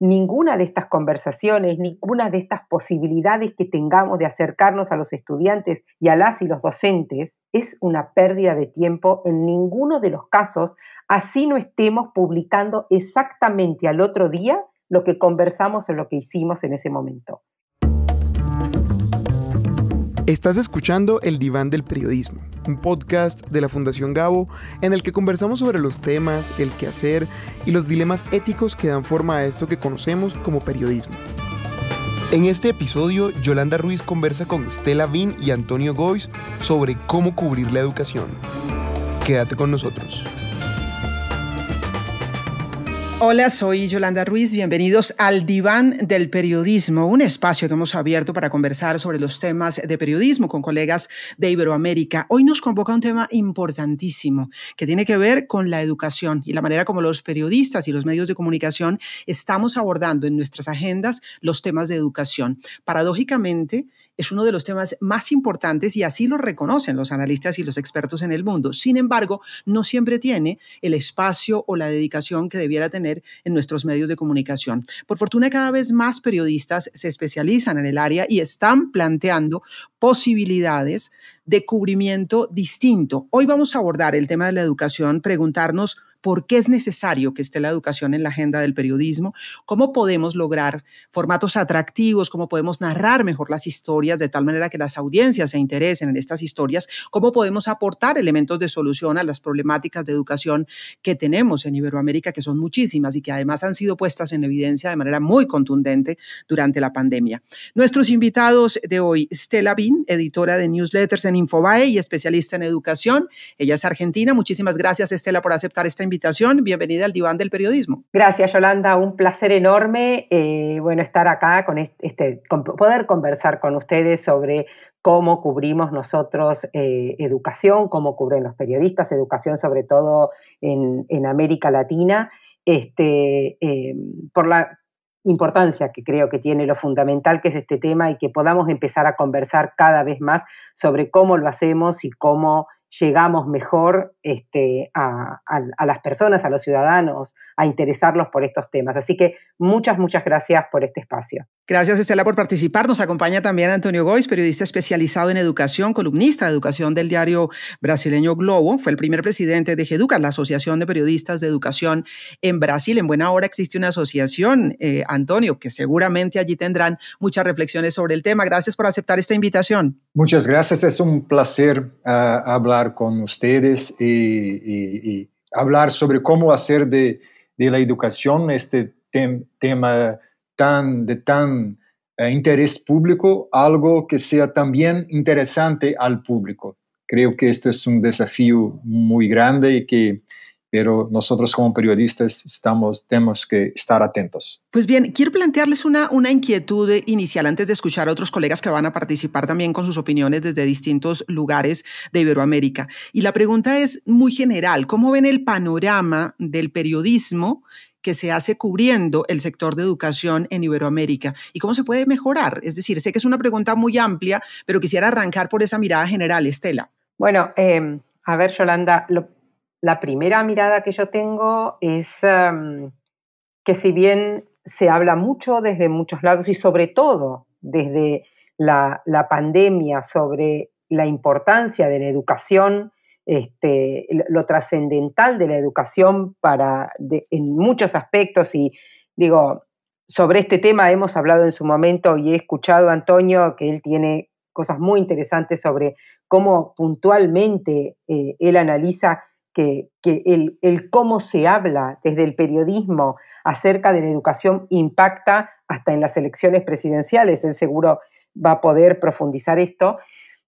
ninguna de estas conversaciones, ninguna de estas posibilidades que tengamos de acercarnos a los estudiantes y a las y los docentes es una pérdida de tiempo en ninguno de los casos, así no estemos publicando exactamente al otro día lo que conversamos o lo que hicimos en ese momento. Estás escuchando El Diván del Periodismo, un podcast de la Fundación Gabo en el que conversamos sobre los temas, el quehacer y los dilemas éticos que dan forma a esto que conocemos como periodismo. En este episodio, Yolanda Ruiz conversa con Stella Vin y Antonio Gois sobre cómo cubrir la educación. Quédate con nosotros. Hola, soy Yolanda Ruiz. Bienvenidos al Diván del Periodismo, un espacio que hemos abierto para conversar sobre los temas de periodismo con colegas de Iberoamérica. Hoy nos convoca un tema importantísimo que tiene que ver con la educación y la manera como los periodistas y los medios de comunicación estamos abordando en nuestras agendas los temas de educación. Paradójicamente, es uno de los temas más importantes y así lo reconocen los analistas y los expertos en el mundo. Sin embargo, no siempre tiene el espacio o la dedicación que debiera tener en nuestros medios de comunicación. Por fortuna, cada vez más periodistas se especializan en el área y están planteando posibilidades de cubrimiento distinto. Hoy vamos a abordar el tema de la educación, preguntarnos por qué es necesario que esté la educación en la agenda del periodismo, cómo podemos lograr formatos atractivos, cómo podemos narrar mejor las historias de tal manera que las audiencias se interesen en estas historias, cómo podemos aportar elementos de solución a las problemáticas de educación que tenemos en Iberoamérica, que son muchísimas y que además han sido puestas en evidencia de manera muy contundente durante la pandemia. Nuestros invitados de hoy, Stella Bin, editora de newsletters en Infobae y especialista en educación. Ella es argentina. Muchísimas gracias, Estela, por aceptar esta invitación. Bienvenida al Diván del Periodismo. Gracias, Yolanda. Un placer enorme, eh, bueno, estar acá con este, poder conversar con ustedes sobre cómo cubrimos nosotros eh, educación, cómo cubren los periodistas, educación sobre todo en, América Latina, este, eh, por la importancia que creo que tiene lo fundamental que es este tema y que podamos empezar a conversar cada vez más sobre cómo lo hacemos y cómo llegamos mejor este, a, las personas, a los ciudadanos, a interesarlos por estos temas. Así que muchas, muchas gracias por este espacio. Gracias, Estela, por participar. Nos acompaña también Antonio Gois, periodista especializado en educación, columnista de educación del diario brasileño Globo. Fue el primer presidente de GEDUCA, la Asociación de Periodistas de Educación en Brasil. En buena hora existe una asociación, eh, Antonio, que seguramente allí tendrán muchas reflexiones sobre el tema. Gracias por aceptar esta invitación. Muchas gracias. Es un placer ah, hablar con ustedes y, hablar sobre cómo hacer de, de la educación este tema tan, de tan eh, interés público, algo que sea también interesante al público. Creo que esto es un desafío muy grande y que pero nosotros como periodistas estamos, tenemos que estar atentos. Pues bien, quiero plantearles una, una inquietud inicial antes de escuchar a otros colegas que van a participar también con sus opiniones desde distintos lugares de Iberoamérica. Y la pregunta es muy general, ¿cómo ven el panorama del periodismo que se hace cubriendo el sector de educación en Iberoamérica y cómo se puede mejorar. Es decir, sé que es una pregunta muy amplia, pero quisiera arrancar por esa mirada general, Estela. Bueno, em, a ver, Yolanda, la primera mirada que yo tengo es em, que si bien se habla mucho desde muchos lados y sobre todo desde la, pandemia sobre la importancia de la educación este, lo trascendental de la educación para, en muchos aspectos y digo, sobre este tema hemos hablado en su momento y he escuchado a Antonio que él tiene cosas muy interesantes sobre cómo puntualmente eh, él analiza que, el, el, cómo se habla desde el periodismo acerca de la educación impacta hasta en las elecciones presidenciales. Él seguro va a poder profundizar esto.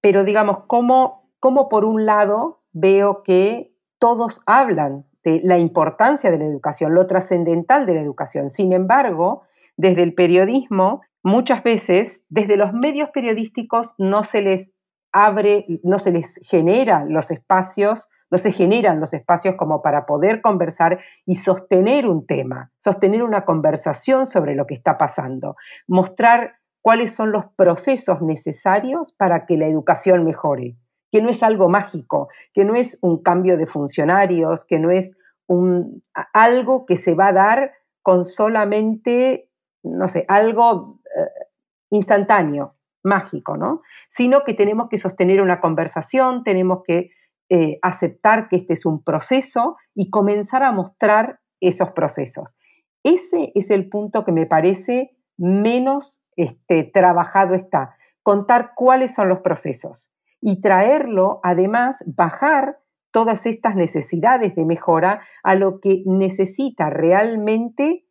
Pero digamos, cómo, cómo por un lado veo que todos hablan de la importancia de la educación, lo trascendental de la educación. Sin embargo, desde el periodismo, muchas veces, desde los medios periodísticos no se les abre, no se les genera los espacios, no se generan los espacios como para poder conversar y sostener un tema, sostener una conversación sobre lo que está pasando, mostrar cuáles son los procesos necesarios para que la educación mejore que no es algo mágico, que no es un cambio de funcionarios, que no es un, algo que se va a dar con solamente, no sé, algo eh, instantáneo, mágico, ¿no? Sino que tenemos que sostener una conversación, tenemos que eh, aceptar que este es un proceso y comenzar a mostrar esos procesos. Ese es el punto que me parece menos este, trabajado está, contar cuáles son los procesos y traerlo, además, bajar todas estas necesidades de mejora a lo que necesita realmente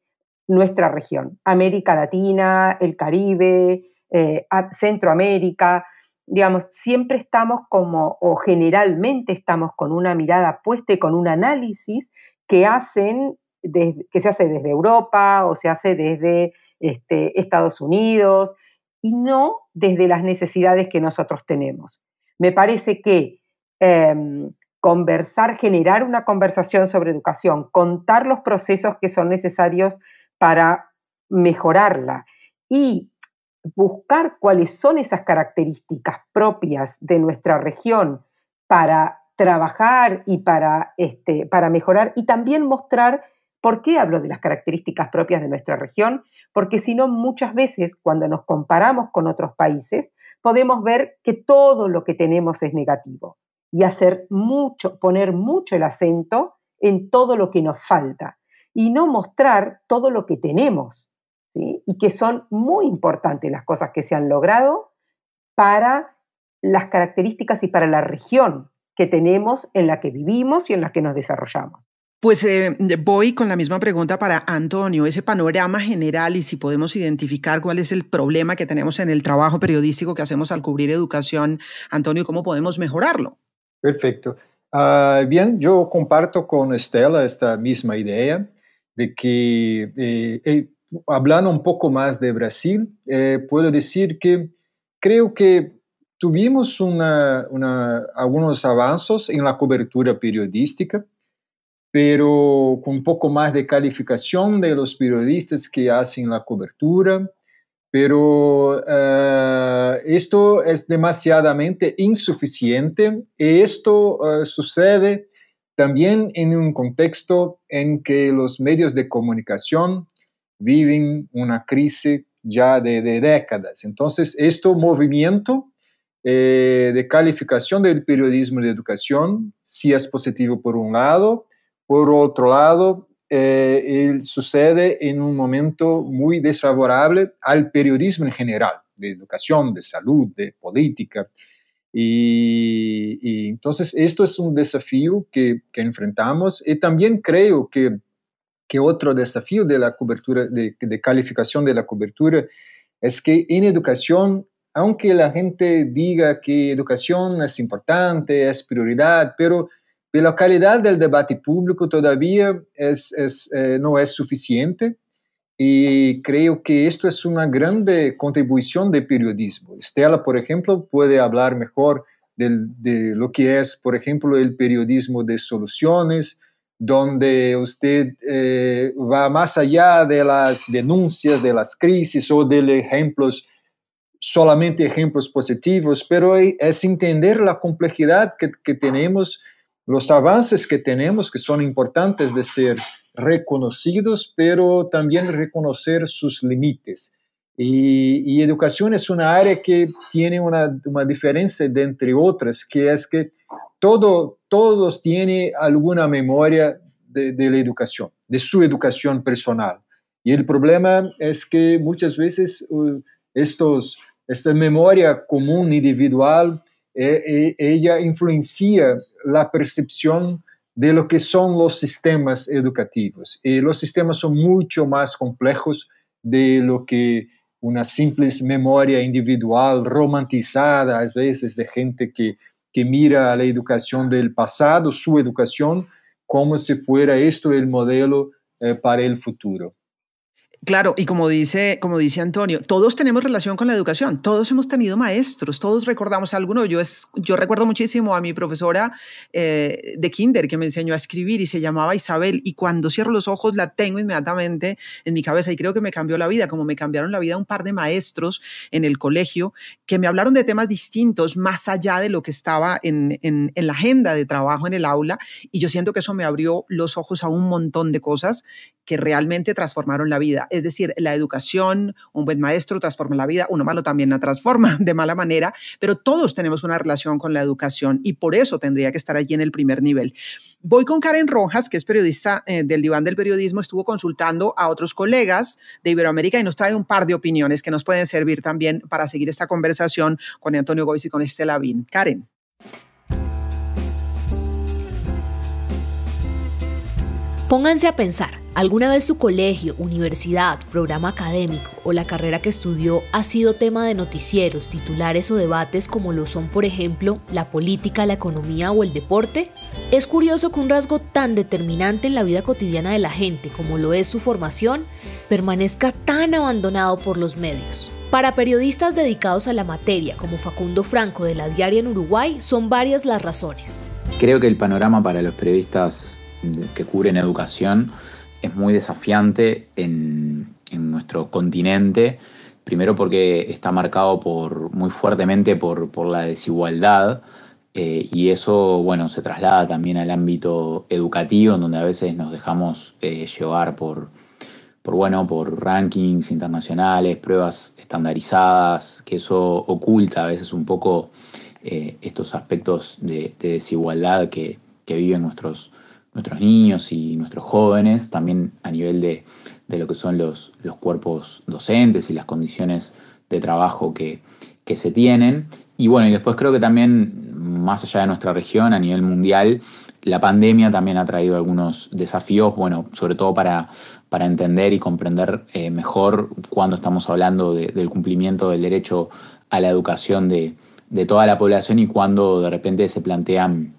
nuestra región, América Latina, el Caribe, eh, Centroamérica, digamos, siempre estamos como, o generalmente estamos con una mirada puesta y con un análisis que hacen, que se hace desde Europa o se hace desde este, Estados Unidos y no desde las necesidades que nosotros tenemos. Me parece que em, conversar, generar una conversación sobre educación, contar los procesos que son necesarios para mejorarla y buscar cuáles son esas características propias de nuestra región para trabajar y para, este, para mejorar y también mostrar por qué hablo de las características propias de nuestra región, porque si no muchas veces cuando nos comparamos con otros países podemos ver que todo lo que tenemos es negativo y hacer mucho, poner mucho el acento en todo lo que nos falta y no mostrar todo lo que tenemos, ¿sí? Y que son muy importantes las cosas que se han logrado para las características y para la región que tenemos en la que vivimos y en la que nos desarrollamos. Pues eh, voy con la misma pregunta para Antonio, ese panorama general y si podemos identificar cuál es el problema que tenemos en el trabajo periodístico que hacemos al cubrir educación, Antonio, ¿cómo podemos mejorarlo? Perfecto. Ah, bien, yo comparto con Estela esta misma idea de que, eh, eh, hablando un poco más de Brasil, eh, puedo decir que creo que tuvimos algunos avances en la cobertura periodística, pero con un poco más de calificación de los periodistas que hacen la cobertura, pero uh, esto es demasiadamente insuficiente. Y esto uh, sucede también en un contexto en que los medios de comunicación viven una crisis ya de, de décadas. Entonces, este movimiento eh, de calificación del periodismo de educación, si es positivo por un lado, por otro lado, eh, sucede en un momento muy desfavorable al periodismo en general, de educación, de salud, de política. Y, entonces esto es un desafío que, que, enfrentamos y también creo que, que otro desafío de la cobertura, de, de calificación de la cobertura, es que en educación aunque la gente diga que educación es importante, es prioridad, pero la calidad del debate público todavía es, es, eh, no es suficiente y creo que esto es una grande contribución de periodismo. Estela, por ejemplo, puede hablar mejor de, de lo que es, por ejemplo, el periodismo de soluciones, donde usted eh, va más allá de las denuncias, de las crisis o de ejemplos, solamente ejemplos positivos, pero es entender la complejidad que, que tenemos los avances que tenemos, que son importantes de ser reconocidos, pero también reconocer sus límites. Y, educación es una área que tiene una, una, diferencia de entre otras, que es que todo, todos tienen alguna memoria de, la educación, de su educación personal. Y el problema es que muchas veces uh, estos, esta memoria común individual eh, ella influencia la percepción de lo que son los sistemas educativos. Y los sistemas son mucho más complejos de lo que una simple memoria individual romantizada, a veces de gente que, que mira a la educación del pasado, su educación, como si fuera esto el modelo eh, para el futuro. Claro, y como dice, como dice Antonio, todos tenemos relación con la educación, todos hemos tenido maestros, todos recordamos alguno. Yo, es, yo recuerdo muchísimo a mi profesora eh, de kinder que me enseñó a escribir y se llamaba Isabel y cuando cierro los ojos la tengo inmediatamente en mi cabeza y creo que me cambió la vida, como me cambiaron la vida un par de maestros en el colegio que me hablaron de temas distintos más allá de lo que estaba en, en la agenda de trabajo en el aula y yo siento que eso me abrió los ojos a un montón de cosas que realmente transformaron la vida. Es decir, la educación, un buen maestro transforma la vida, uno malo también la transforma de mala manera, pero todos tenemos una relación con la educación y por eso tendría que estar allí en el primer nivel. Voy con Karen Rojas, que es periodista eh, del diván del periodismo, estuvo consultando a otros colegas de Iberoamérica y nos trae un par de opiniones que nos pueden servir también para seguir esta conversación con Antonio Goiz y con Estela Bin. Karen. Pónganse a pensar, ¿alguna vez su colegio, universidad, programa académico o la carrera que estudió ha sido tema de noticieros, titulares o debates como lo son, por ejemplo, la política, la economía o el deporte? Es curioso que un rasgo tan determinante en la vida cotidiana de la gente como lo es su formación permanezca tan abandonado por los medios. Para periodistas dedicados a la materia como Facundo Franco de la Diaria en Uruguay son varias las razones. Creo que el panorama para los periodistas que cubren educación es muy desafiante en, nuestro continente, primero porque está marcado por, muy fuertemente por, la desigualdad eh, y eso bueno, se traslada también al ámbito educativo, en donde a veces nos dejamos eh, llevar por, por, bueno, por rankings internacionales, pruebas estandarizadas, que eso oculta a veces un poco eh, estos aspectos de, desigualdad que, que viven nuestros, nuestros niños y nuestros jóvenes, también a nivel de, lo que son los, los, cuerpos docentes y las condiciones de trabajo que, se tienen. Y bueno, y después creo que también, más allá de nuestra región, a nivel mundial, la pandemia también ha traído algunos desafíos, bueno, sobre todo para, para entender y comprender eh, mejor cuando estamos hablando del cumplimiento del derecho a la educación de, de toda la población y cuando de repente se plantean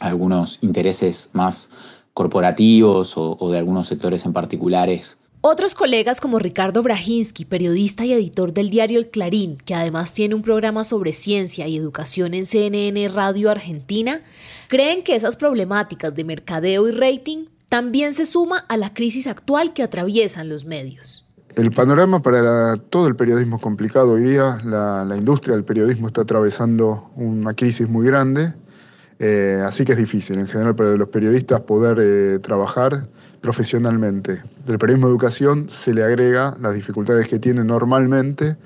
algunos intereses más corporativos o, de algunos sectores en particulares. Otros colegas como Ricardo Brajinski, periodista y editor del diario El Clarín, que además tiene un programa sobre ciencia y educación en CNN Radio Argentina, creen que esas problemáticas de mercadeo y rating también se suma a la crisis actual que atraviesan los medios. El panorama para todo el periodismo es complicado hoy día. la industria del periodismo está atravesando una crisis muy grande eh, así que es difícil en general para los periodistas poder eh, trabajar profesionalmente. Del periodismo de educación se le agrega las dificultades que tiene normalmente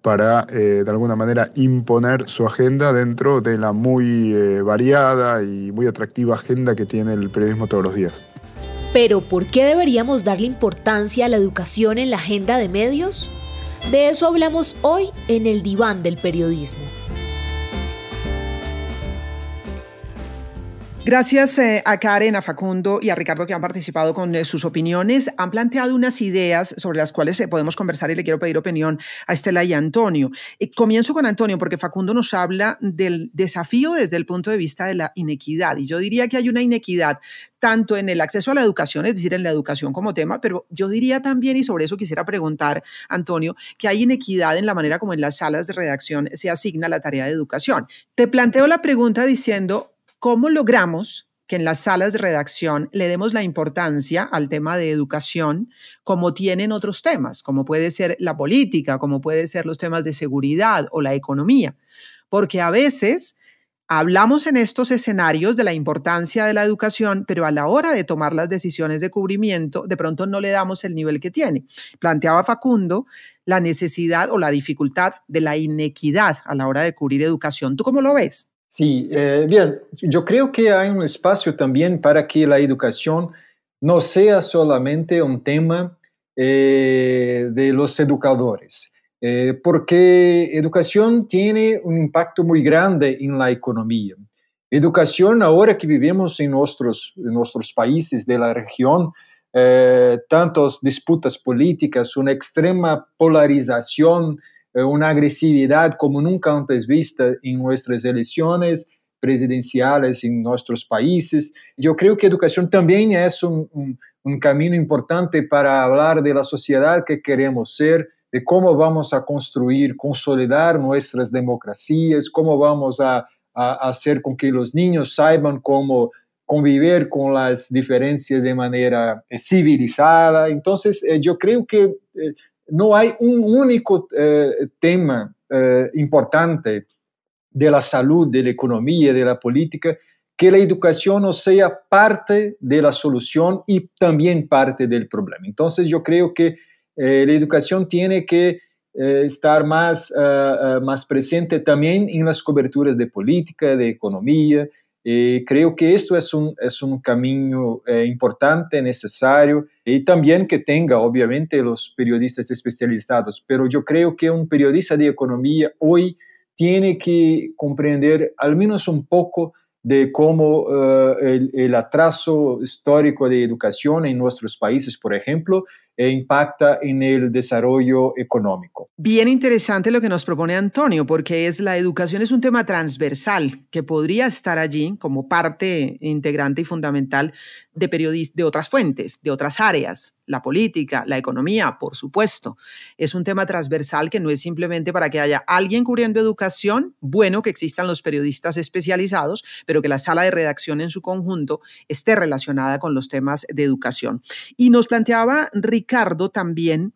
para eh, de alguna manera imponer su agenda dentro de la muy variada y muy atractiva agenda que tiene el periodismo todos los días. Pero ¿por qué deberíamos darle importancia a la educación en la agenda de medios? De eso hablamos hoy en el diván del periodismo. Gracias eh, a Karen, a Facundo y a Ricardo que han participado con eh, sus opiniones. Han planteado unas ideas sobre las cuales eh, podemos conversar y le quiero pedir opinión a Estela y a Antonio. comienzo con Antonio porque Facundo nos habla del desafío desde el punto de vista de la inequidad. Y yo diría que hay una inequidad tanto en el acceso a la educación, es decir, en la educación como tema, pero yo diría también, y sobre eso quisiera preguntar, Antonio, que hay inequidad en la manera como en las salas de redacción se asigna la tarea de educación. Te planteo la pregunta diciendo, ¿Cómo logramos que en las salas de redacción le demos la importancia al tema de educación como tienen otros temas, como puede ser la política, como puede ser los temas de seguridad o la economía? Porque a veces hablamos en estos escenarios de la importancia de la educación, pero a la hora de tomar las decisiones de cubrimiento, de pronto no le damos el nivel que tiene. Planteaba Facundo la necesidad o la dificultad de la inequidad a la hora de cubrir educación. ¿Tú cómo lo ves? Sí, eh, bien, yo creo que hay un espacio también para que la educación no sea solamente un tema eh, de los educadores, eh, porque educación tiene un impacto muy grande en la economía. Educación, ahora que vivimos en nuestros, en nuestros países de la región, tantas disputas políticas, una extrema polarización, una agresividad como nunca antes vista en nuestras elecciones, presidenciales en nuestros países. Yo creo que educación también es un, camino importante para hablar de la sociedad que queremos ser, de cómo vamos a construir, consolidar nuestras democracias, cómo vamos a, hacer con que los niños saiban cómo convivir con las diferencias de manera eh, civilizada. Entonces, eh, yo creo que eh, no hay un único tema importante de la salud, de la economía, de la política, que la educación no sea parte de la solución y también parte del problema. Entonces, yo creo que eh, la educación tiene que eh, estar más, más presente también en las coberturas de política, de economía. Creo que esto es un, es un camino importante, necesario, y también que tenga, obviamente, los periodistas especializados, pero yo creo que un periodista de economía hoy tiene que comprender al menos un poco de cómo el, el, atraso histórico de educación en nuestros países, por ejemplo, e impacta en el desarrollo económico. Bien interesante lo que nos propone Antonio, porque es la educación es un tema transversal que podría estar allí como parte integrante y fundamental de de otras fuentes, de otras áreas, la política, la economía, por supuesto. Es un tema transversal que no es simplemente para que haya alguien cubriendo educación, bueno que existan los periodistas especializados, pero que la sala de redacción en su conjunto esté relacionada con los temas de educación. Y nos planteaba Ricardo también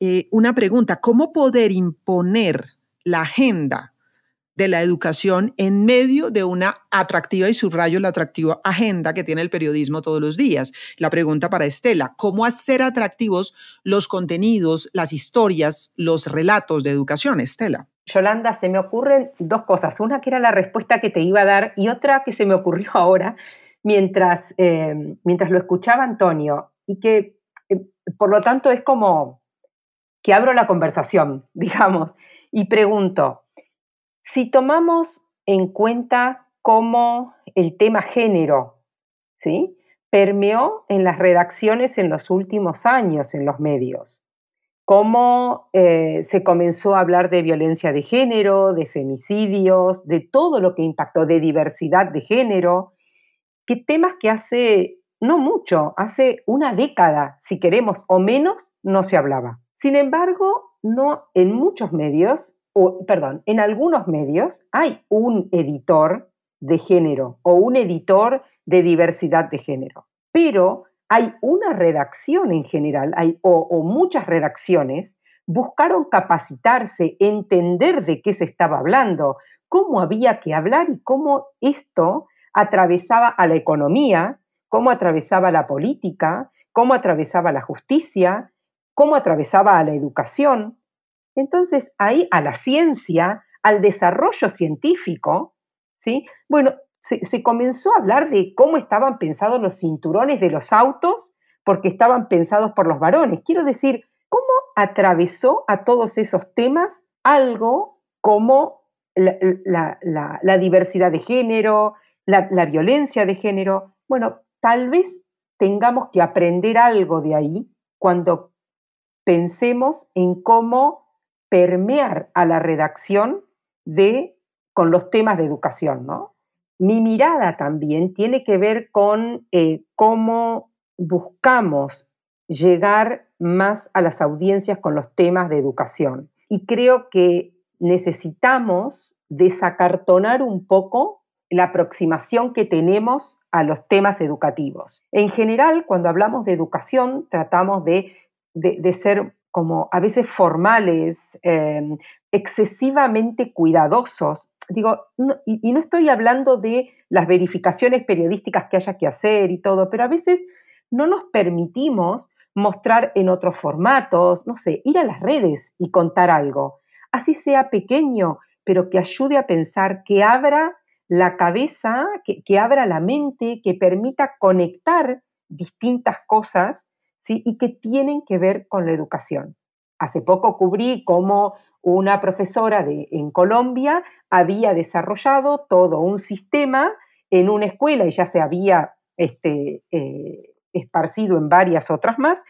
eh, una pregunta, ¿cómo poder imponer la agenda de la educación en medio de una atractiva y subrayo la atractiva agenda que tiene el periodismo todos los días. La pregunta para Estela, ¿cómo hacer atractivos los contenidos, las historias, los relatos de educación, Estela? Yolanda, se me ocurren dos cosas. Una que era la respuesta que te iba a dar y otra que se me ocurrió ahora mientras, eh, mientras lo escuchaba Antonio y que por lo tanto es como que abro la conversación, digamos, y pregunto, si tomamos en cuenta cómo el tema género, ¿sí? permeó en las redacciones en los últimos años en los medios, cómo eh, se comenzó a hablar de violencia de género, de femicidios, de todo lo que impactó, de diversidad de género, que temas que hace no mucho, hace una década, si queremos, o menos, no se hablaba. Sin embargo, no en muchos medios perdón, en algunos medios hay un editor de género o un editor de diversidad de género, pero hay una redacción en general, hay, o, muchas redacciones, buscaron capacitarse, entender de qué se estaba hablando, cómo había que hablar y cómo esto atravesaba a la economía, cómo atravesaba la política, cómo atravesaba la justicia, cómo atravesaba a la educación. Entonces, ahí a la ciencia, al desarrollo científico, ¿sí? Bueno, se, comenzó a hablar de cómo estaban pensados los cinturones de los autos, porque estaban pensados por los varones. Quiero decir, ¿cómo atravesó a todos esos temas algo como la, diversidad de género, la, la violencia de género? Bueno, tal vez tengamos que aprender algo de ahí cuando pensemos en cómo permear a la redacción de, con los temas de educación, ¿no? Mi mirada también tiene que ver con eh, cómo buscamos llegar más a las audiencias con los temas de educación. Y creo que necesitamos desacartonar un poco la aproximación que tenemos a los temas educativos. En general, cuando hablamos de educación, tratamos de, de ser como a veces formales, em, excesivamente cuidadosos. Digo, y, no estoy hablando de las verificaciones periodísticas que haya que hacer y todo, pero a veces no nos permitimos mostrar en otros formatos, no sé, ir a las redes y contar algo, así sea pequeño, pero que ayude a pensar, que abra la cabeza, que abra la mente, que permita conectar distintas cosas y que tienen que ver con la educación. Hace poco cubrí cómo una profesora de, en Colombia había desarrollado todo un sistema en una escuela y ya se había este, eh, esparcido en varias otras más,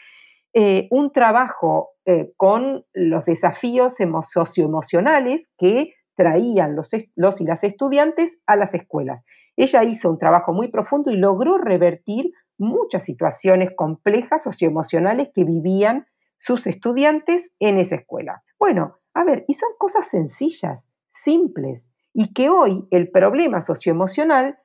eh, un trabajo eh, con los desafíos socioemocionales que traían los, los y las estudiantes a las escuelas. Ella hizo un trabajo muy profundo y logró revertir muchas situaciones complejas socioemocionales que vivían sus estudiantes en esa escuela. Bueno, a ver, y son cosas sencillas, simples, y que hoy el problema socioemocional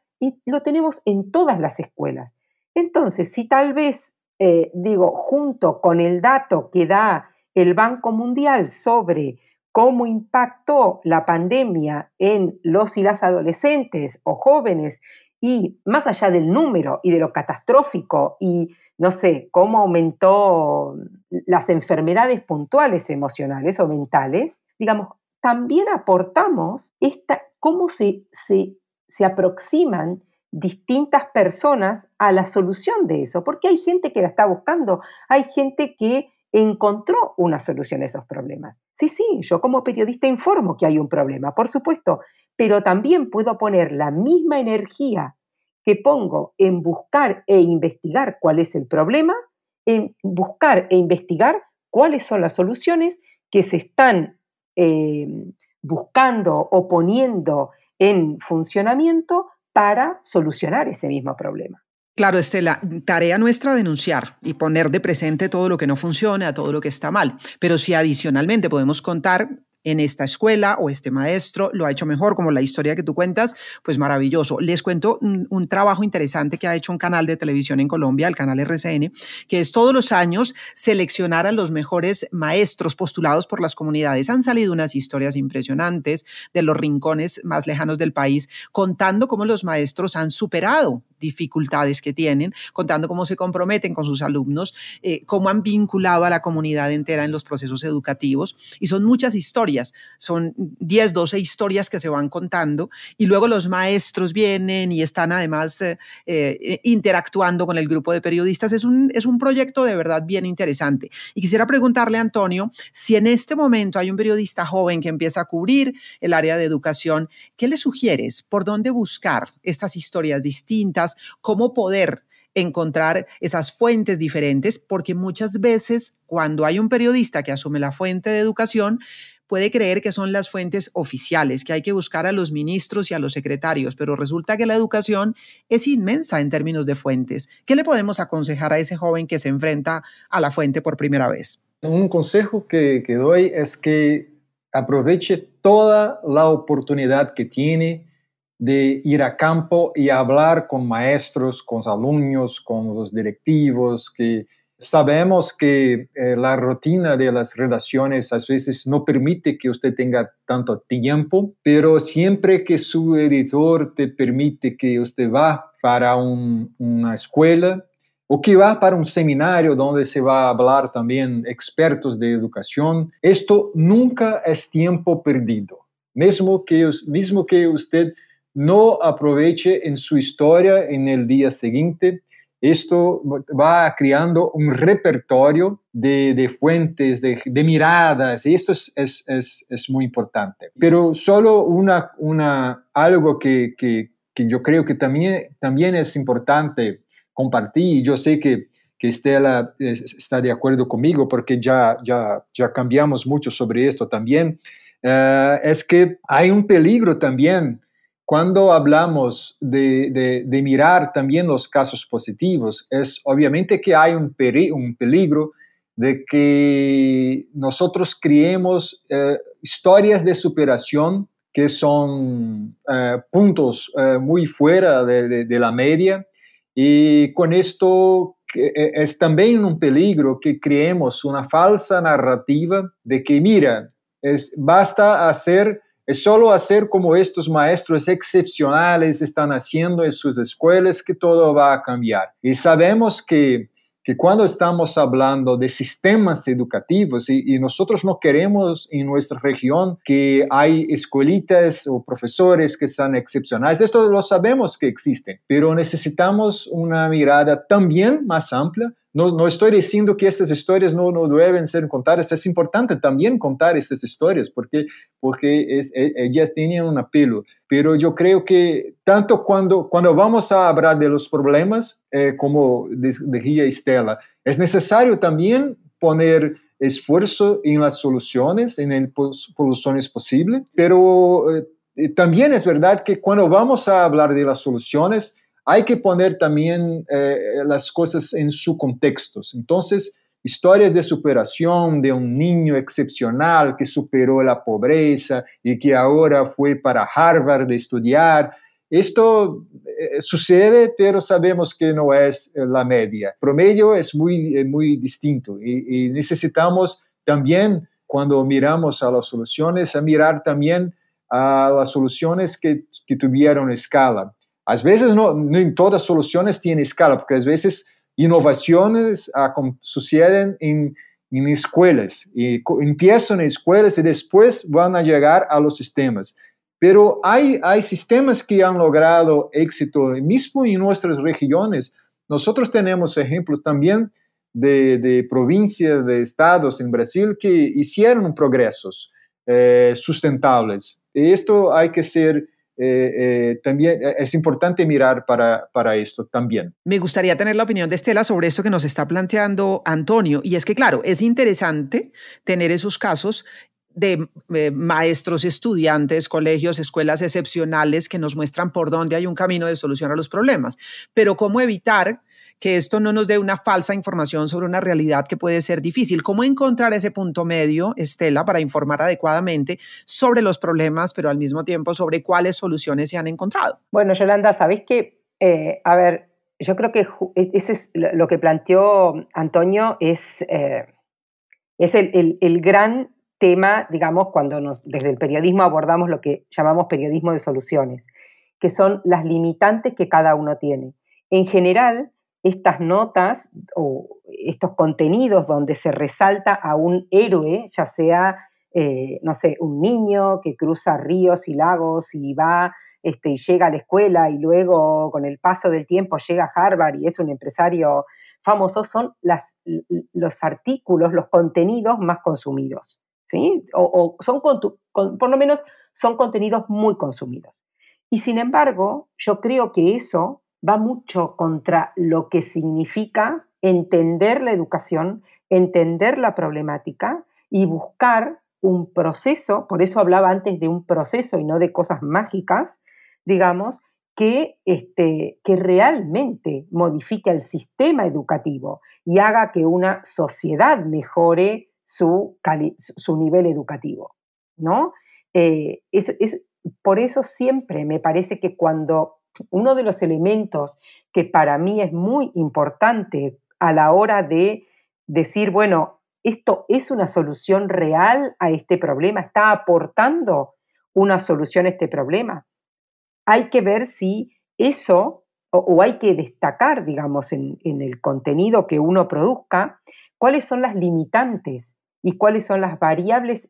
lo tenemos en todas las escuelas. Entonces, si tal vez, eh, digo, junto con el dato que da el Banco Mundial sobre cómo impactó la pandemia en los y las adolescentes o jóvenes y más allá del número y de lo catastrófico y no sé, cómo aumentó las enfermedades puntuales emocionales o mentales, digamos, también aportamos esta, cómo se, se, se aproximan distintas personas a la solución de eso, porque hay gente que la está buscando, hay gente que encontró una solución a esos problemas. Sí, sí, yo como periodista informo que hay un problema, por supuesto, pero también puedo poner la misma energía que pongo en buscar e investigar cuál es el problema, en buscar e investigar cuáles son las soluciones que se están eh, buscando o poniendo en funcionamiento para solucionar ese mismo problema. Claro, Estela, tarea nuestra denunciar y poner de presente todo lo que no funciona, todo lo que está mal. Pero si adicionalmente podemos contar en esta escuela o este maestro lo ha hecho mejor, como la historia que tú cuentas, pues maravilloso. Les cuento un, trabajo interesante que ha hecho un canal de televisión en Colombia, el canal RCN, que es todos los años seleccionar a los mejores maestros postulados por las comunidades. Han salido unas historias impresionantes de los rincones más lejanos del país, contando cómo los maestros han superado dificultades que tienen, contando cómo se comprometen con sus alumnos, eh, cómo han vinculado a la comunidad entera en los procesos educativos. Y son muchas historias, son 10, 12 historias que se van contando y luego los maestros vienen y están además eh, eh, interactuando con el grupo de periodistas. Es un, es un proyecto de verdad bien interesante. Y quisiera preguntarle a Antonio si en este momento hay un periodista joven que empieza a cubrir el área de educación, ¿qué le sugieres? ¿Por dónde buscar estas historias distintas? Cómo poder encontrar esas fuentes diferentes, porque muchas veces cuando hay un periodista que asume la fuente de educación, puede creer que son las fuentes oficiales, que hay que buscar a los ministros y a los secretarios, pero resulta que la educación es inmensa en términos de fuentes. ¿Qué le podemos aconsejar a ese joven que se enfrenta a la fuente por primera vez? Un consejo que, doy es que aproveche toda la oportunidad que tiene de ir a campo y hablar con maestros, con alumnos, con los directivos, que sabemos que eh, la rutina de las relaciones a veces no permite que usted tenga tanto tiempo, pero siempre que su editor te permite que usted va para una escuela o que va para un seminario donde se va a hablar también expertos de educación, esto nunca es tiempo perdido. Mismo que, mismo que usted no aproveche en su historia en el día siguiente. Esto va creando un repertorio de, fuentes, de, miradas, y esto es, muy importante. Pero solo una, una, algo que, yo creo que también, también es importante compartir, y yo sé que, que Estela está de acuerdo conmigo porque ya, ya, ya cambiamos mucho sobre esto también, eh, es que hay un peligro también cuando hablamos de, mirar también los casos positivos, es obviamente que hay un, un peligro de que nosotros creemos eh, historias de superación que son eh, puntos eh, muy fuera de, la media. Y con esto es también un peligro que creemos una falsa narrativa de que, mira, es, basta hacer es solo hacer como estos maestros excepcionales están haciendo en sus escuelas que todo va a cambiar. Y sabemos que, que cuando estamos hablando de sistemas educativos y, y, nosotros no queremos en nuestra región que hay escuelitas o profesores que sean excepcionales, esto lo sabemos que existen, pero necesitamos una mirada también más amplia no, no, estoy diciendo que estas historias no, no, deben ser contadas, es importante también contar estas historias porque, porque e, ellas tienen un apelo, pero yo creo que tanto cuando, cuando vamos a hablar de los problemas, eh, como decía Estela, es necesario también poner esfuerzo en las soluciones, en el soluciones posible, pero eh, también es verdad que cuando vamos a hablar de las soluciones, hay que poner también eh, las cosas en su contexto. Entonces, historias de superación de un niño excepcional que superó la pobreza y que ahora fue para Harvard a estudiar, esto eh, sucede, pero sabemos que no es eh, la media. Promedio es muy, muy distinto y, necesitamos también, cuando miramos a las soluciones, a mirar también a las soluciones que tuvieron escala. A veces no, en todas soluciones tienen escala, porque a veces innovaciones ah, suceden en, en escuelas y empiezan en escuelas y después van a llegar a los sistemas. Pero hay, hay sistemas que han logrado éxito mismo en nuestras regiones. Nosotros tenemos ejemplos también de, de provincias, de estados en Brasil que hicieron progresos eh, sustentables. Y esto hay que ser eh, eh, también es importante mirar para, para esto también. Me gustaría tener la opinión de Estela sobre esto que nos está planteando Antonio. Y es que, claro, es interesante tener esos casos de eh, maestros, estudiantes, colegios, escuelas excepcionales que nos muestran por dónde hay un camino de solución a los problemas. Pero cómo evitar que esto no nos dé una falsa información sobre una realidad que puede ser difícil. ¿Cómo encontrar ese punto medio, Estela, para informar adecuadamente sobre los problemas, pero al mismo tiempo sobre cuáles soluciones se han encontrado? Bueno, Yolanda, sabéis que, eh, a ver, yo creo que e, ese es lo que planteó Antonio es, eh, es el, el gran tema, digamos, cuando desde el periodismo abordamos lo que llamamos periodismo de soluciones, que son las limitantes que cada uno tiene. En general, estas notas o estos contenidos donde se resalta a un héroe, ya sea, eh, no sé, un niño que cruza ríos y lagos y va este, y llega a la escuela y luego con el paso del tiempo llega a Harvard y es un empresario famoso, son los artículos, los contenidos más consumidos. O, son, por lo menos son contenidos muy consumidos. Y sin embargo, yo creo que eso va mucho contra lo que significa entender la educación, entender la problemática y buscar un proceso, por eso hablaba antes de un proceso y no de cosas mágicas, digamos, que, este, que realmente modifique el sistema educativo y haga que una sociedad mejore su, nivel educativo, ¿no? Eh, es, por eso siempre me parece que cuando uno de los elementos que para mí es muy importante a la hora de decir, bueno, esto es una solución real a este problema, está aportando una solución a este problema. Hay que ver si eso, o, hay que destacar, digamos, en, el contenido que uno produzca, cuáles son las limitantes y cuáles son las variables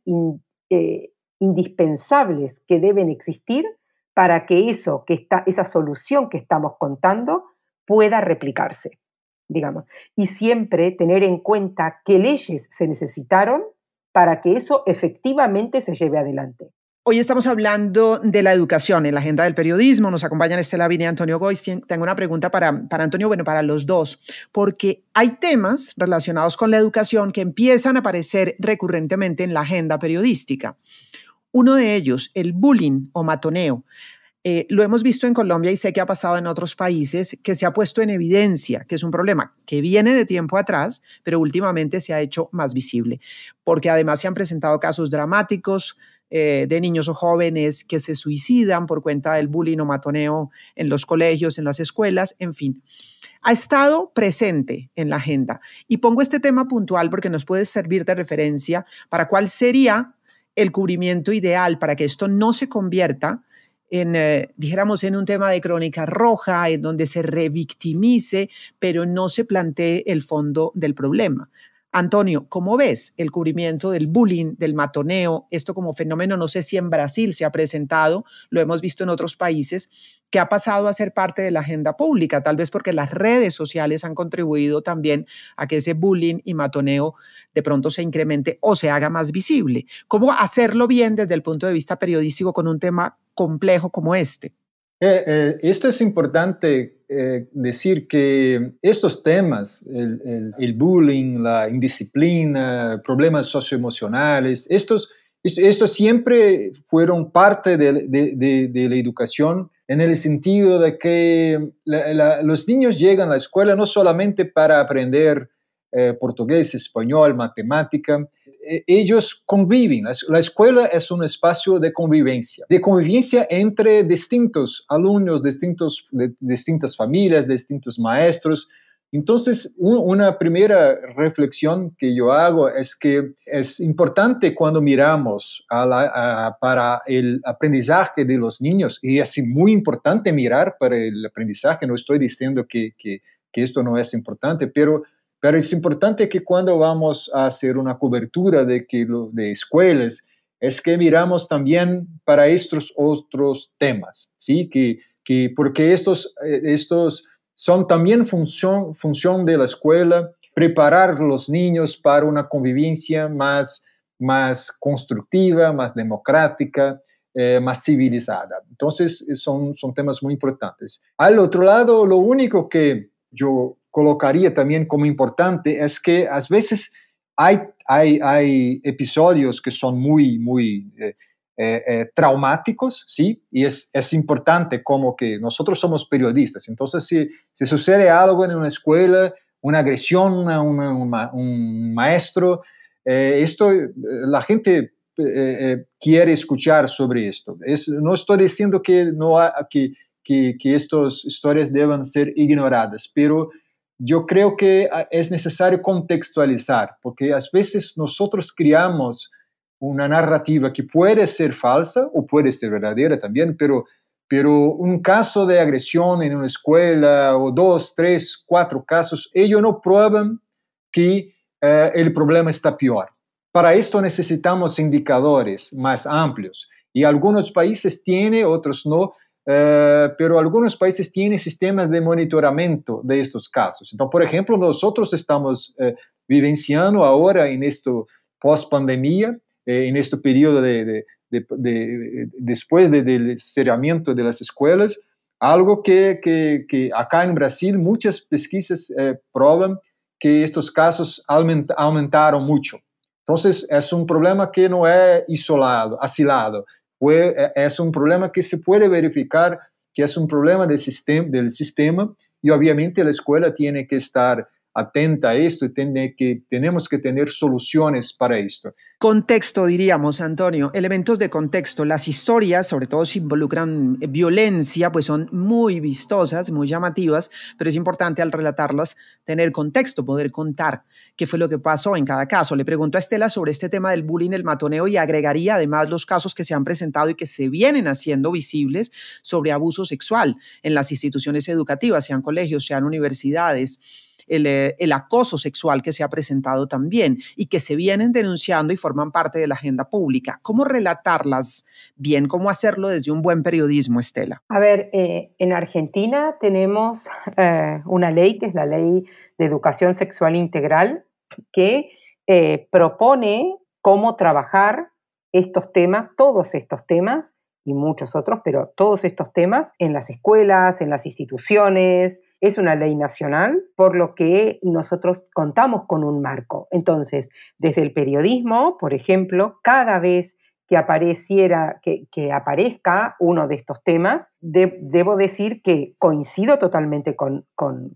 eh, indispensables que deben existir para que eso, que está, esa solución que estamos contando pueda replicarse, digamos. Y siempre tener en cuenta qué leyes se necesitaron para que eso efectivamente se lleve adelante. Hoy estamos hablando de la educación en la agenda del periodismo. Nos acompañan Estela Vini y Antonio Goiz. Tengo una pregunta para, para Antonio, bueno, para los dos, porque hay temas relacionados con la educación que empiezan a aparecer recurrentemente en la agenda periodística. Uno de ellos, el bullying o matoneo. Eh, lo hemos visto en Colombia y sé que ha pasado en otros países, que se ha puesto en evidencia que es un problema que viene de tiempo atrás, pero últimamente se ha hecho más visible, porque además se han presentado casos dramáticos eh, de niños o jóvenes que se suicidan por cuenta del bullying o matoneo en los colegios, en las escuelas, en fin. Ha estado presente en la agenda. Y pongo este tema puntual porque nos puede servir de referencia para cuál sería el cubrimiento ideal para que esto no se convierta en, eh, dijéramos, en un tema de crónica roja, en donde se revictimice, pero no se plantee el fondo del problema. Antonio, ¿cómo ves el cubrimiento del bullying, del matoneo? Esto como fenómeno, no sé si en Brasil se ha presentado, lo hemos visto en otros países, que ha pasado a ser parte de la agenda pública, tal vez porque las redes sociales han contribuido también a que ese bullying y matoneo de pronto se incremente o se haga más visible. ¿Cómo hacerlo bien desde el punto de vista periodístico con un tema complejo como este? Eh, eh, esto es importante eh, decir que estos temas, el, bullying, la indisciplina, problemas socioemocionales, estos, estos siempre fueron parte de, la educación en el sentido de que los niños llegan a la escuela no solamente para aprender portugués, español, matemática, ellos conviven. La escuela es un espacio de convivencia, de convivencia entre distintos alumnos, distintos, distintas familias, distintos maestros. Entonces, una primera reflexión que yo hago es que es importante cuando miramos para el aprendizaje de los niños, y es muy importante mirar para el aprendizaje, no estoy diciendo que, que esto no es importante, pero pero es importante que cuando vamos a hacer una cobertura de, que, de escuelas, es que miramos también para estos otros temas, ¿sí? Que, que porque estos, eh, estos son también función, función de la escuela, preparar a los niños para una convivencia más, más constructiva, más democrática, eh, más civilizada. Entonces, son, son temas muy importantes. Al otro lado, lo único que yo colocaría también como importante es que a veces hay, hay, hay episodios que son muy, muy eh, eh, eh, traumáticos, ¿sí? Y es, es, importante como que nosotros somos periodistas, entonces si, si sucede algo en una escuela, una agresión a un maestro, esto, la gente quiere escuchar sobre esto. Es, no estoy diciendo que, no que, que, que estas historias deban ser ignoradas, pero yo creo que ah, es necesario contextualizar, porque a veces nosotros criamos una narrativa que puede ser falsa o puede ser verdadera también, pero, pero un caso de agresión en una escuela o dos, tres, cuatro casos, ellos no prueban que eh, el problema está peor. Para esto necesitamos indicadores más amplios y algunos países tienen, otros no, eh, pero algunos países tienen sistemas de monitoramiento de estos casos. Entonces, por ejemplo, nosotros estamos eh, vivenciando ahora en esto post-pandemia, eh, en este periodo de, después del cerramiento de las escuelas, algo que, que, acá en Brasil muchas pesquisas prueban que estos casos aumentaron mucho. Entonces, es un problema que no es isolado, asilado, e, es un problema que se puede verificar que es un problema del sistema y obviamente la escuela tiene que estar atenta a esto y tiene que, tenemos que tener soluciones para esto. Contexto, diríamos, Antonio, elementos de contexto. Las historias, sobre todo si involucran violencia, pues son muy vistosas, muy llamativas, pero es importante al relatarlas tener contexto, poder contar qué fue lo que pasó en cada caso. Le pregunto a Estela sobre este tema del bullying, el matoneo y agregaría además los casos que se han presentado y que se vienen haciendo visibles sobre abuso sexual en las instituciones educativas, sean colegios, sean universidades eh, el, acoso sexual que se ha presentado también y que se vienen denunciando y forman parte de la agenda pública. ¿Cómo relatarlas bien? ¿Cómo hacerlo desde un buen periodismo, Estela? A ver, eh, en Argentina tenemos eh, una ley que es la ley de educación sexual integral que propone cómo trabajar estos temas, todos estos temas y muchos otros, pero todos estos temas en las escuelas, en las instituciones, es una ley nacional, por lo que nosotros contamos con un marco. Entonces, desde el periodismo, por ejemplo, cada vez que apareciera, que, aparezca uno de estos temas, debo decir que coincido totalmente con,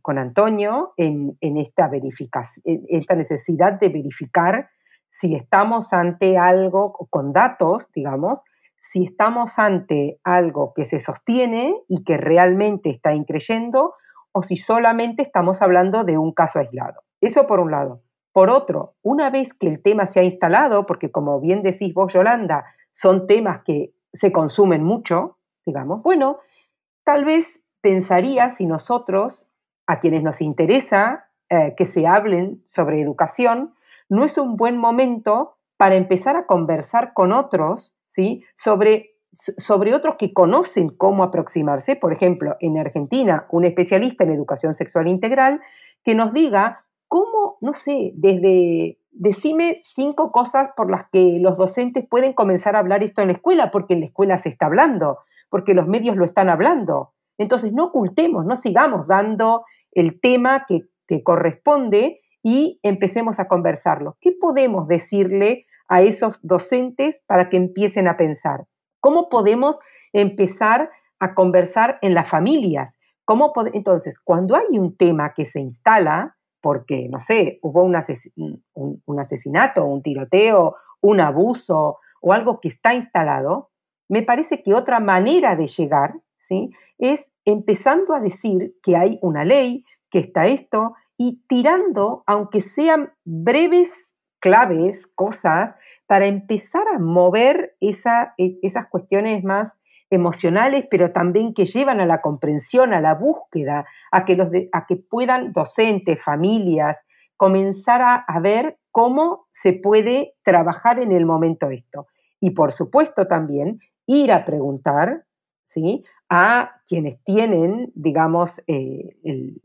Antonio en, esta verificación, en esta necesidad de verificar si estamos ante algo con datos, digamos, si estamos ante algo que se sostiene y que realmente está increyendo o si solamente estamos hablando de un caso aislado. Eso por un lado. Por otro, una vez que el tema se ha instalado, porque como bien decís vos, Yolanda, son temas que se consumen mucho, digamos, bueno, tal vez pensaría si nosotros, a quienes nos interesa eh, que se hablen sobre educación, no es un buen momento para empezar a conversar con otros ¿sí? sobre sobre otros que conocen cómo aproximarse, por ejemplo, en Argentina, un especialista en educación sexual integral, que nos diga cómo, no sé, desde, decime cinco cosas por las que los docentes pueden comenzar a hablar esto en la escuela, porque en la escuela se está hablando. porque los medios lo están hablando. Entonces, no ocultemos, no sigamos dando el tema que, que corresponde y empecemos a conversarlo. ¿Qué podemos decirle a esos docentes para que empiecen a pensar? ¿Cómo podemos empezar a conversar en las familias? ¿Cómo Entonces, cuando hay un tema que se instala, porque, no sé, hubo un, un, asesinato, un tiroteo, un abuso o algo que está instalado, me parece que otra manera de llegar ¿sí? es empezando a decir que hay una ley, que está esto, y tirando, aunque sean breves claves, cosas, para empezar a mover esa, e, esas cuestiones más emocionales, pero también que llevan a la comprensión, a la búsqueda, a que, los a que puedan docentes, familias, comenzar a, ver cómo se puede trabajar en el momento esto. Y por supuesto también ir a preguntar ¿sí? a quienes tienen, digamos, eh,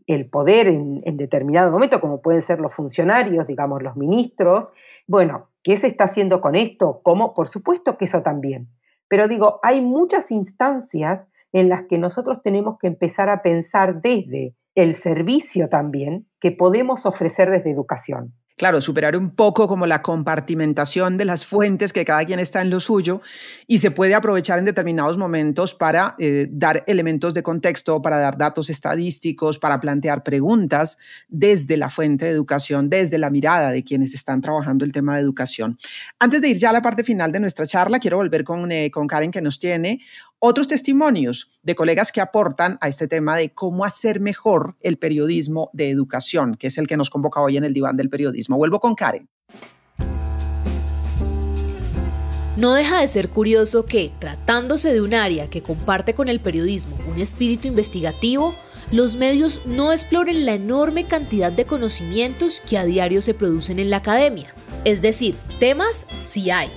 el, poder en, en, determinado momento, como pueden ser los funcionarios, digamos, los ministros. Bueno, ¿qué se está haciendo con esto? ¿Cómo? Por supuesto que eso también. Pero digo, hay muchas instancias en las que nosotros tenemos que empezar a pensar desde el servicio también que podemos ofrecer desde educación claro, superar un poco como la compartimentación de las fuentes, que cada quien está en lo suyo, y se puede aprovechar en determinados momentos para eh, dar elementos de contexto, para dar datos estadísticos, para plantear preguntas desde la fuente de educación, desde la mirada de quienes están trabajando el tema de educación. Antes de ir ya a la parte final de nuestra charla, quiero volver con, eh, con Karen, que nos tiene otros testimonios de colegas que aportan a este tema de cómo hacer mejor el periodismo de educación, que es el que nos convoca hoy en el diván del periodismo. Vuelvo con Karen. No deja de ser curioso que, tratándose de un área que comparte con el periodismo un espíritu investigativo, los medios no exploren la enorme cantidad de conocimientos que a diario se producen en la academia. Es decir, temas sí hay,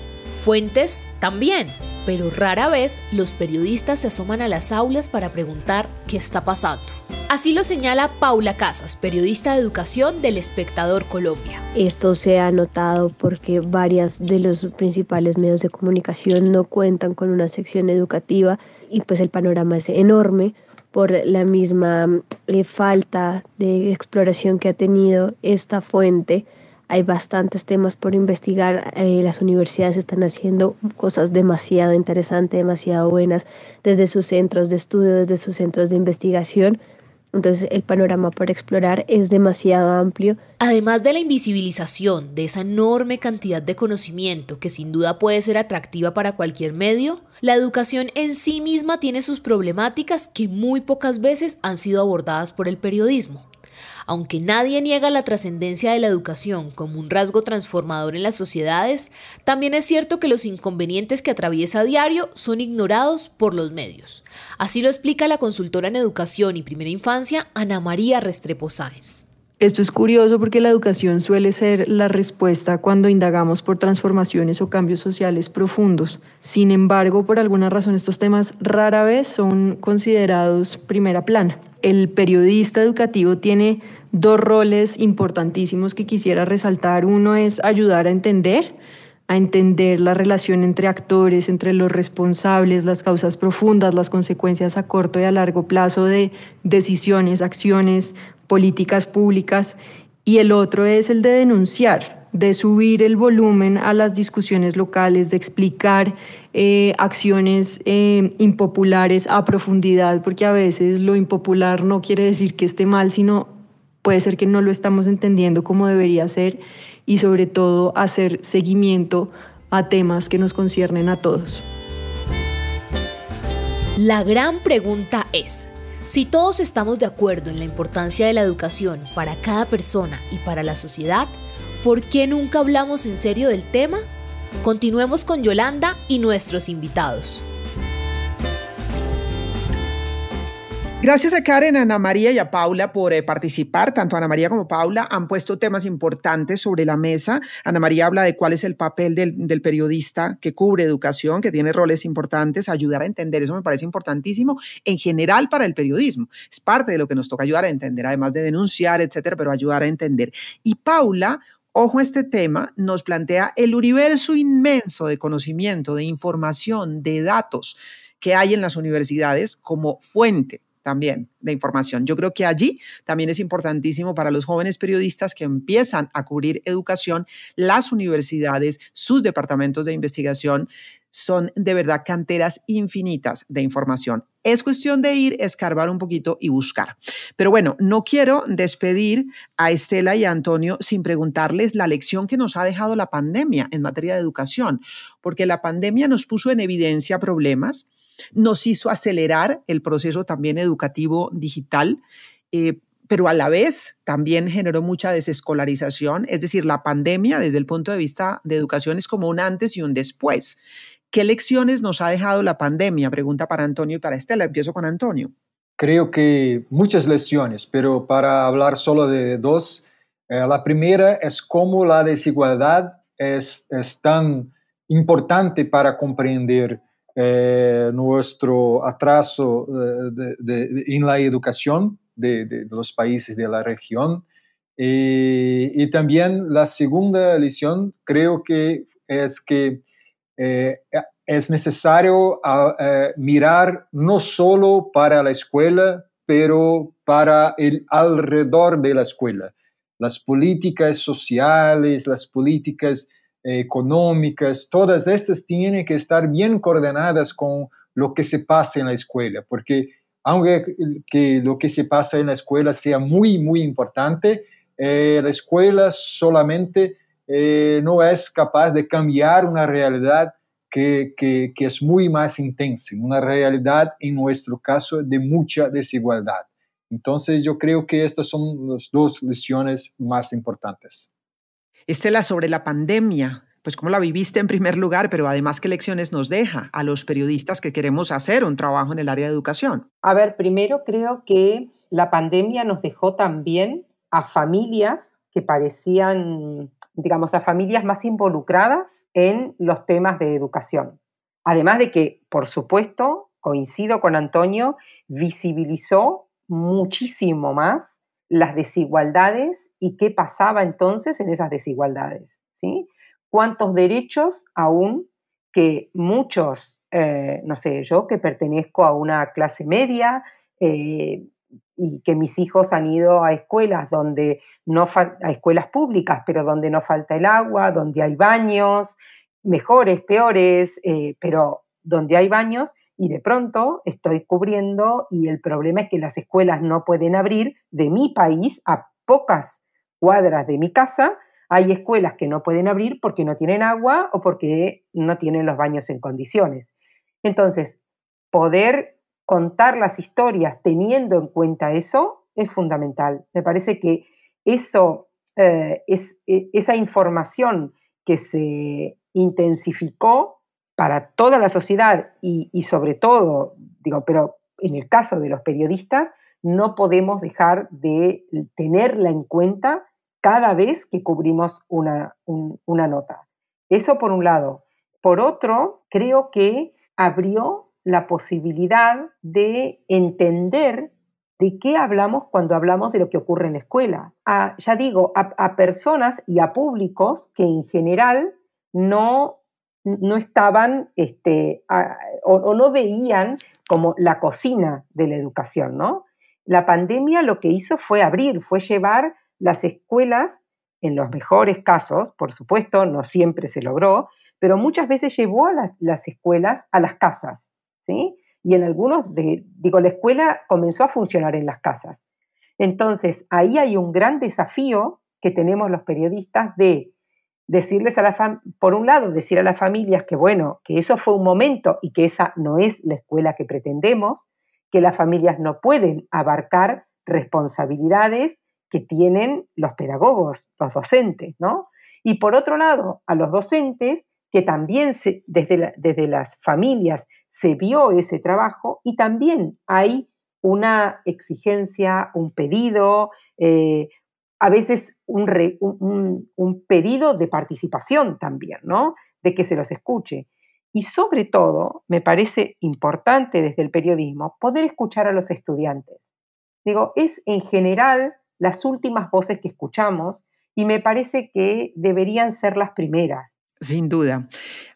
Fuentes también, pero rara vez los periodistas se asoman a las aulas para preguntar qué está pasando. Así lo señala Paula Casas, periodista de educación del Espectador Colombia. Esto se ha notado porque varias de los principales medios de comunicación no cuentan con una sección educativa y pues el panorama es enorme por la misma eh, falta de exploración que ha tenido esta fuente hay bastantes temas por investigar. Eh, las universidades están haciendo cosas demasiado interesantes, demasiado buenas desde sus centros de estudio, desde sus centros de investigación. Entonces el panorama por explorar es demasiado amplio. Además de la invisibilización de esa enorme cantidad de conocimiento que sin duda puede ser atractiva para cualquier medio, la educación en sí misma tiene sus problemáticas que muy pocas veces han sido abordadas por el periodismo. Aunque nadie niega la trascendencia de la educación como un rasgo transformador en las sociedades, también es cierto que los inconvenientes que atraviesa a diario son ignorados por los medios. Así lo explica la consultora en educación y primera infancia, Ana María Restrepo Sáenz. Esto es curioso porque la educación suele ser la respuesta cuando indagamos por transformaciones o cambios sociales profundos. Sin embargo, por alguna razón estos temas rara vez son considerados primera plana el periodista educativo tiene dos roles importantísimos que quisiera resaltar. Uno es ayudar a entender, a entender la relación entre actores, entre los responsables, las causas profundas, las consecuencias a corto y a largo plazo de decisiones, acciones, políticas públicas. Y el otro es el de denunciar, de subir el volumen a las discusiones locales, de explicar eh, acciones eh, impopulares a profundidad, porque a veces lo impopular no quiere decir que esté mal, sino puede ser que no lo estamos entendiendo como debería ser y sobre todo hacer seguimiento a temas que nos conciernen a todos. La gran pregunta es, si todos estamos de acuerdo en la importancia de la educación para cada persona y para la sociedad, ¿Por qué nunca hablamos en serio del tema? Continuemos con Yolanda y nuestros invitados. Gracias a Karen, Ana María y a Paula por eh, participar. Tanto Ana María como Paula han puesto temas importantes sobre la mesa. Ana María habla de cuál es el papel del, del, periodista que cubre educación, que tiene roles importantes, ayudar a entender. Eso me parece importantísimo en general para el periodismo. Es parte de lo que nos toca ayudar a entender, además de denunciar, etcétera, pero ayudar a entender. Y Paula ojo este tema, nos plantea el universo inmenso de conocimiento, de información, de datos que hay en las universidades como fuente también de información. Yo creo que allí también es importantísimo para los jóvenes periodistas que empiezan a cubrir educación, las universidades, sus departamentos de investigación son de verdad canteras infinitas de información. Es cuestión de ir, escarbar un poquito y buscar. Pero bueno, no quiero despedir a Estela y a Antonio sin preguntarles la lección que nos ha dejado la pandemia en materia de educación, porque la pandemia nos puso en evidencia problemas, nos hizo acelerar el proceso también educativo digital. Eh, pero a la vez también generó mucha desescolarización, es decir, la pandemia desde el punto de vista de educación es como un antes y un después. ¿Qué lecciones nos ha dejado la pandemia? Pregunta para Antonio y para Estela. Empiezo con Antonio. Creo que muchas lecciones, pero para hablar solo de dos, eh, la primera es cómo la desigualdad es, es tan importante para comprender eh, nuestro atraso eh, en la educación de, los países de la región. y también la segunda lección creo que es que eh, es necesario mirar no solo para la escuela, pero para el alrededor de la escuela. Las políticas sociales, las políticas económicas, todas estas tienen que estar bien coordinadas con lo que se pasa en la escuela, porque aunque que lo que se pasa en la escuela sea muy, muy importante, la escuela solamente eh, no es capaz de cambiar una realidad que, que, que, es muy más intensa, una realidad en nuestro caso de mucha desigualdad. Entonces yo creo que estas son las dos lecciones más importantes. Estela, sobre la pandemia, pues cómo la viviste en primer lugar, pero además qué lecciones nos deja a los periodistas que queremos hacer un trabajo en el área de educación. A ver, primero creo que la pandemia nos dejó también a familias que parecían digamos, a familias más involucradas en los temas de educación. Además de que, por supuesto, coincido con Antonio, visibilizó muchísimo más las desigualdades y qué pasaba entonces en esas desigualdades, ¿sí? Cuántos derechos aún que muchos, eh, no sé, yo que pertenezco a una clase media, eh, y que mis hijos han ido a escuelas donde no a escuelas públicas, pero donde no falta el agua, donde hay baños, mejores, peores, eh, pero donde hay baños, y de pronto estoy cubriendo y el problema es que las escuelas no pueden abrir de mi país a pocas cuadras de mi casa. Hay escuelas que no pueden abrir porque no tienen agua o porque no tienen los baños en condiciones. Entonces, poder contar las historias teniendo en cuenta eso es fundamental. Me parece que eso, eh, es, e, esa información que se intensificó para toda la sociedad y, sobre todo, digo, pero en el caso de los periodistas, no podemos dejar de tenerla en cuenta cada vez que cubrimos una, una nota. Eso por un lado. Por otro, creo que abrió la posibilidad de entender de qué hablamos cuando hablamos de lo que ocurre en la escuela. ya digo, a, personas y a públicos que en general no, no estaban este, o, no veían como la cocina de la educación, ¿no? La pandemia lo que hizo fue abrir, fue llevar las escuelas, en los mejores casos, por supuesto, no siempre se logró, pero muchas veces llevó a las escuelas a las casas. ¿sí? Y en algunos, de, digo, la escuela comenzó a funcionar en las casas. Entonces, ahí hay un gran desafío que tenemos los periodistas de decirles a la por un lado, decir a las familias que bueno, que eso fue un momento y que esa no es la escuela que pretendemos, que las familias no pueden abarcar responsabilidades que tienen los pedagogos, los docentes, ¿no? Y por otro lado, a los docentes que también desde, desde las familias se vio ese trabajo y también hay una exigencia, un pedido, eh, a veces un, un, pedido de participación también, ¿no? De que se los escuche. Y sobre todo, me parece importante desde el periodismo poder escuchar a los estudiantes. Digo, es en general las últimas voces que escuchamos y me parece que deberían ser las primeras. Sin duda.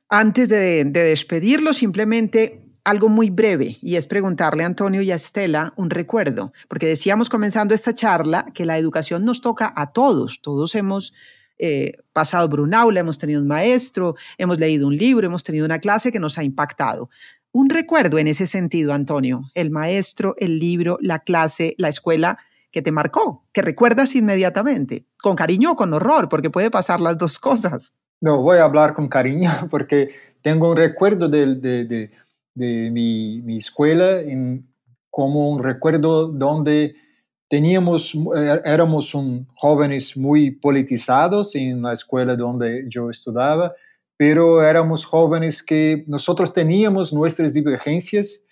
Antes de, despedirlo, simplemente algo muy breve y es preguntarle a Antonio y a Estela un recuerdo, porque decíamos comenzando esta charla que la educación nos toca a todos, todos hemos eh, pasado por un aula, hemos tenido un maestro, hemos leído un libro, hemos tenido una clase que nos ha impactado. Un recuerdo en ese sentido, Antonio, el maestro, el libro, la clase, la escuela que te marcó, que recuerdas inmediatamente, con cariño o con horror, porque puede pasar las dos cosas. No, voy a hablar con cariño porque tengo un recuerdo de, mi, mi, escuela como un recuerdo donde teníamos, eh, éramos un, jóvenes muy politizados en la escuela donde yo estudiaba, pero éramos jóvenes que nosotros teníamos nuestras divergencias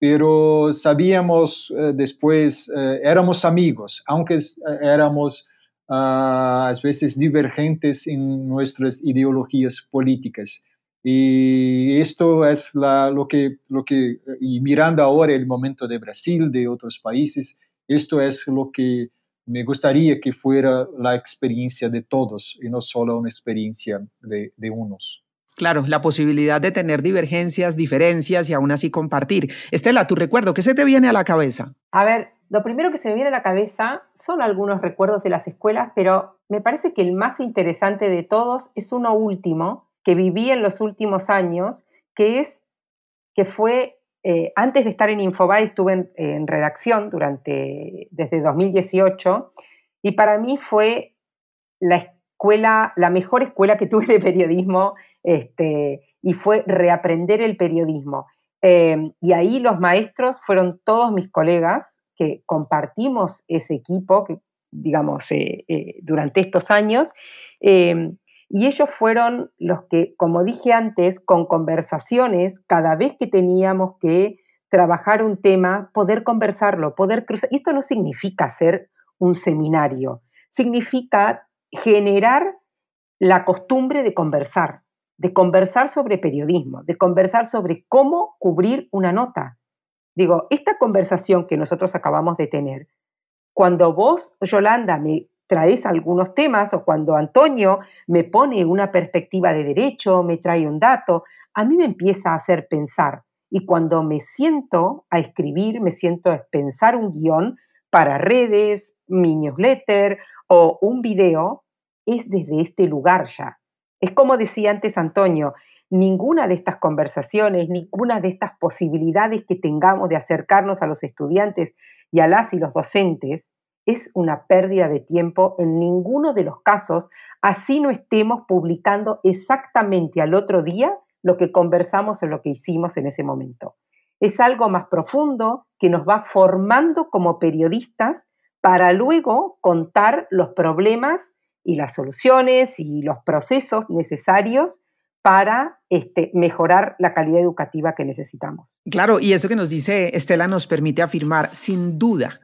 pero sabíamos eh, después, eh, éramos amigos, aunque éramos uh, a veces divergentes en nuestras ideologías políticas. Y esto es la, lo, que, lo que, y mirando ahora el momento de Brasil, de otros países, esto es lo que me gustaría que fuera la experiencia de todos y no solo una experiencia de, de unos. Claro, la posibilidad de tener divergencias, diferencias y aún así compartir. Estela, tu recuerdo, ¿qué se te viene a la cabeza? A ver, lo primero que se me viene a la cabeza son algunos recuerdos de las escuelas, pero me parece que el más interesante de todos es uno último que viví en los últimos años, que es que fue eh, antes de estar en Infobae estuve en, redacción durante desde 2018 y para mí fue la escuela, la mejor escuela que tuve de periodismo este, y fue reaprender el periodismo. Em, y ahí los maestros fueron todos mis colegas que compartimos ese equipo, que, digamos, eh, eh, durante estos años. Y ellos fueron los que, como dije antes, con conversaciones, cada vez que teníamos que trabajar un tema, poder conversarlo, poder cruzar. Esto no significa hacer un seminario, significa generar la costumbre de conversar, de conversar sobre periodismo, de conversar sobre cómo cubrir una nota. Digo, esta conversación que nosotros acabamos de tener, cuando vos, Yolanda, me traes algunos temas o cuando Antonio me pone una perspectiva de derecho, me trae un dato, a mí me empieza a hacer pensar. Y cuando me siento a escribir, me siento a pensar un guion para redes, mi newsletter o un video, es desde este lugar ya. Es como decía antes Antonio, ninguna de estas conversaciones, ninguna de estas posibilidades que tengamos de acercarnos a los estudiantes y a las y los docentes es una pérdida de tiempo en ninguno de los casos, así no estemos publicando exactamente al otro día lo que conversamos o lo que hicimos en ese momento. Es algo más profundo que nos va formando como periodistas para luego contar los problemas y las soluciones y los procesos necesarios para este, mejorar la calidad educativa que necesitamos. Claro, y eso que nos dice Estela nos permite afirmar sin duda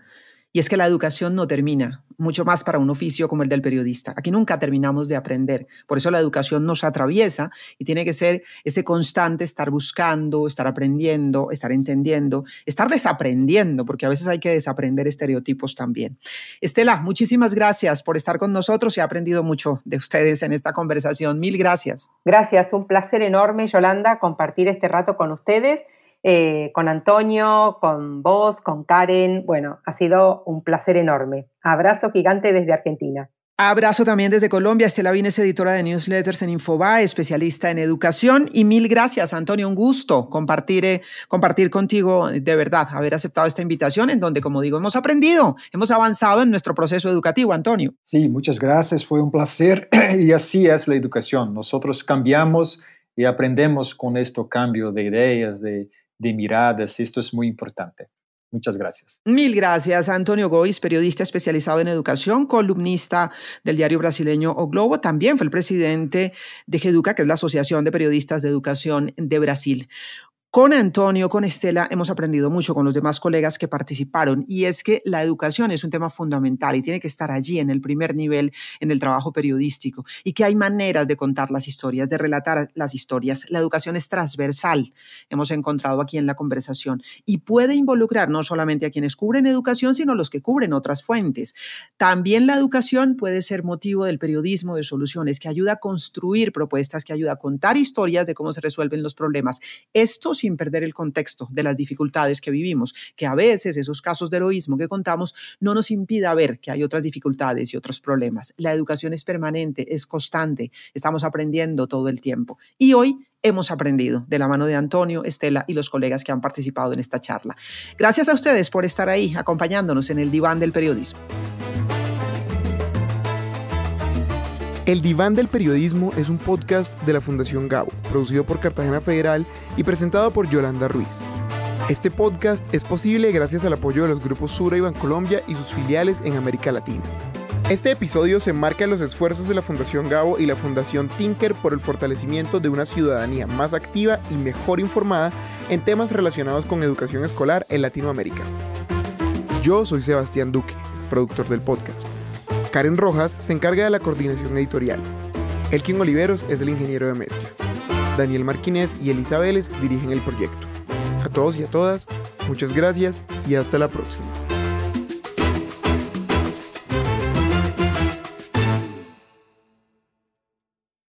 y es que la educación no termina, mucho más para un oficio como el del periodista. Aquí nunca terminamos de aprender. Por eso la educación nos atraviesa y tiene que ser ese constante estar buscando, estar aprendiendo, estar entendiendo, estar desaprendiendo, porque a veces hay que desaprender estereotipos también. Estela, muchísimas gracias por estar con nosotros. He aprendido mucho de ustedes en esta conversación. Mil gracias. Gracias, un placer enorme, Yolanda, compartir este rato con ustedes. Eh, con Antonio, con vos, con Karen. Bueno, ha sido un placer enorme. Abrazo gigante desde Argentina. Abrazo también desde Colombia. Estela Vines, editora de newsletters en Infobae, especialista en educación. Y mil gracias, Antonio. Un gusto compartir, eh, compartir contigo, de verdad, haber aceptado esta invitación en donde, como digo, hemos aprendido, hemos avanzado en nuestro proceso educativo, Antonio. Sí, muchas gracias. Fue un placer. y así es la educación. Nosotros cambiamos y aprendemos con este cambio de ideas, de de miradas. Esto es muy importante. Muchas gracias. Mil gracias, Antonio Gois, periodista especializado en educación, columnista del diario brasileño O Globo. También fue el presidente de GEDUCA, que es la Asociación de Periodistas de Educación de Brasil. Con Antonio, con Estela, hemos aprendido mucho con los demás colegas que participaron y es que la educación es un tema fundamental y tiene que estar allí en el primer nivel en el trabajo periodístico y que hay maneras de contar las historias, de relatar las historias. La educación es transversal, hemos encontrado aquí en la conversación y puede involucrar no solamente a quienes cubren educación, sino a los que cubren otras fuentes. También la educación puede ser motivo del periodismo de soluciones que ayuda a construir propuestas, que ayuda a contar historias de cómo se resuelven los problemas. Esto sin perder el contexto de las dificultades que vivimos, que a veces esos casos de heroísmo que contamos no nos impida ver que hay otras dificultades y otros problemas. La educación es permanente, es constante, estamos aprendiendo todo el tiempo. Y hoy hemos aprendido de la mano de Antonio, Estela y los colegas que han participado en esta charla. Gracias a ustedes por estar ahí acompañándonos en el diván del periodismo. El Diván del Periodismo es un podcast de la Fundación Gabo, producido por Cartagena Federal y presentado por Yolanda Ruiz. Este podcast es posible gracias al apoyo de los grupos Sura y Bancolombia y sus filiales en América Latina. Este episodio se marca en los esfuerzos de la Fundación Gabo y la Fundación Tinker por el fortalecimiento de una ciudadanía más activa y mejor informada en temas relacionados con educación escolar en Latinoamérica. Yo soy Sebastián Duque, productor del podcast. Karen Rojas se encarga de la coordinación editorial. Elkin Oliveros es el ingeniero de mezcla. Daniel Marquínez y Elisa Vélez dirigen el proyecto. A todos y a todas, muchas gracias y hasta la próxima.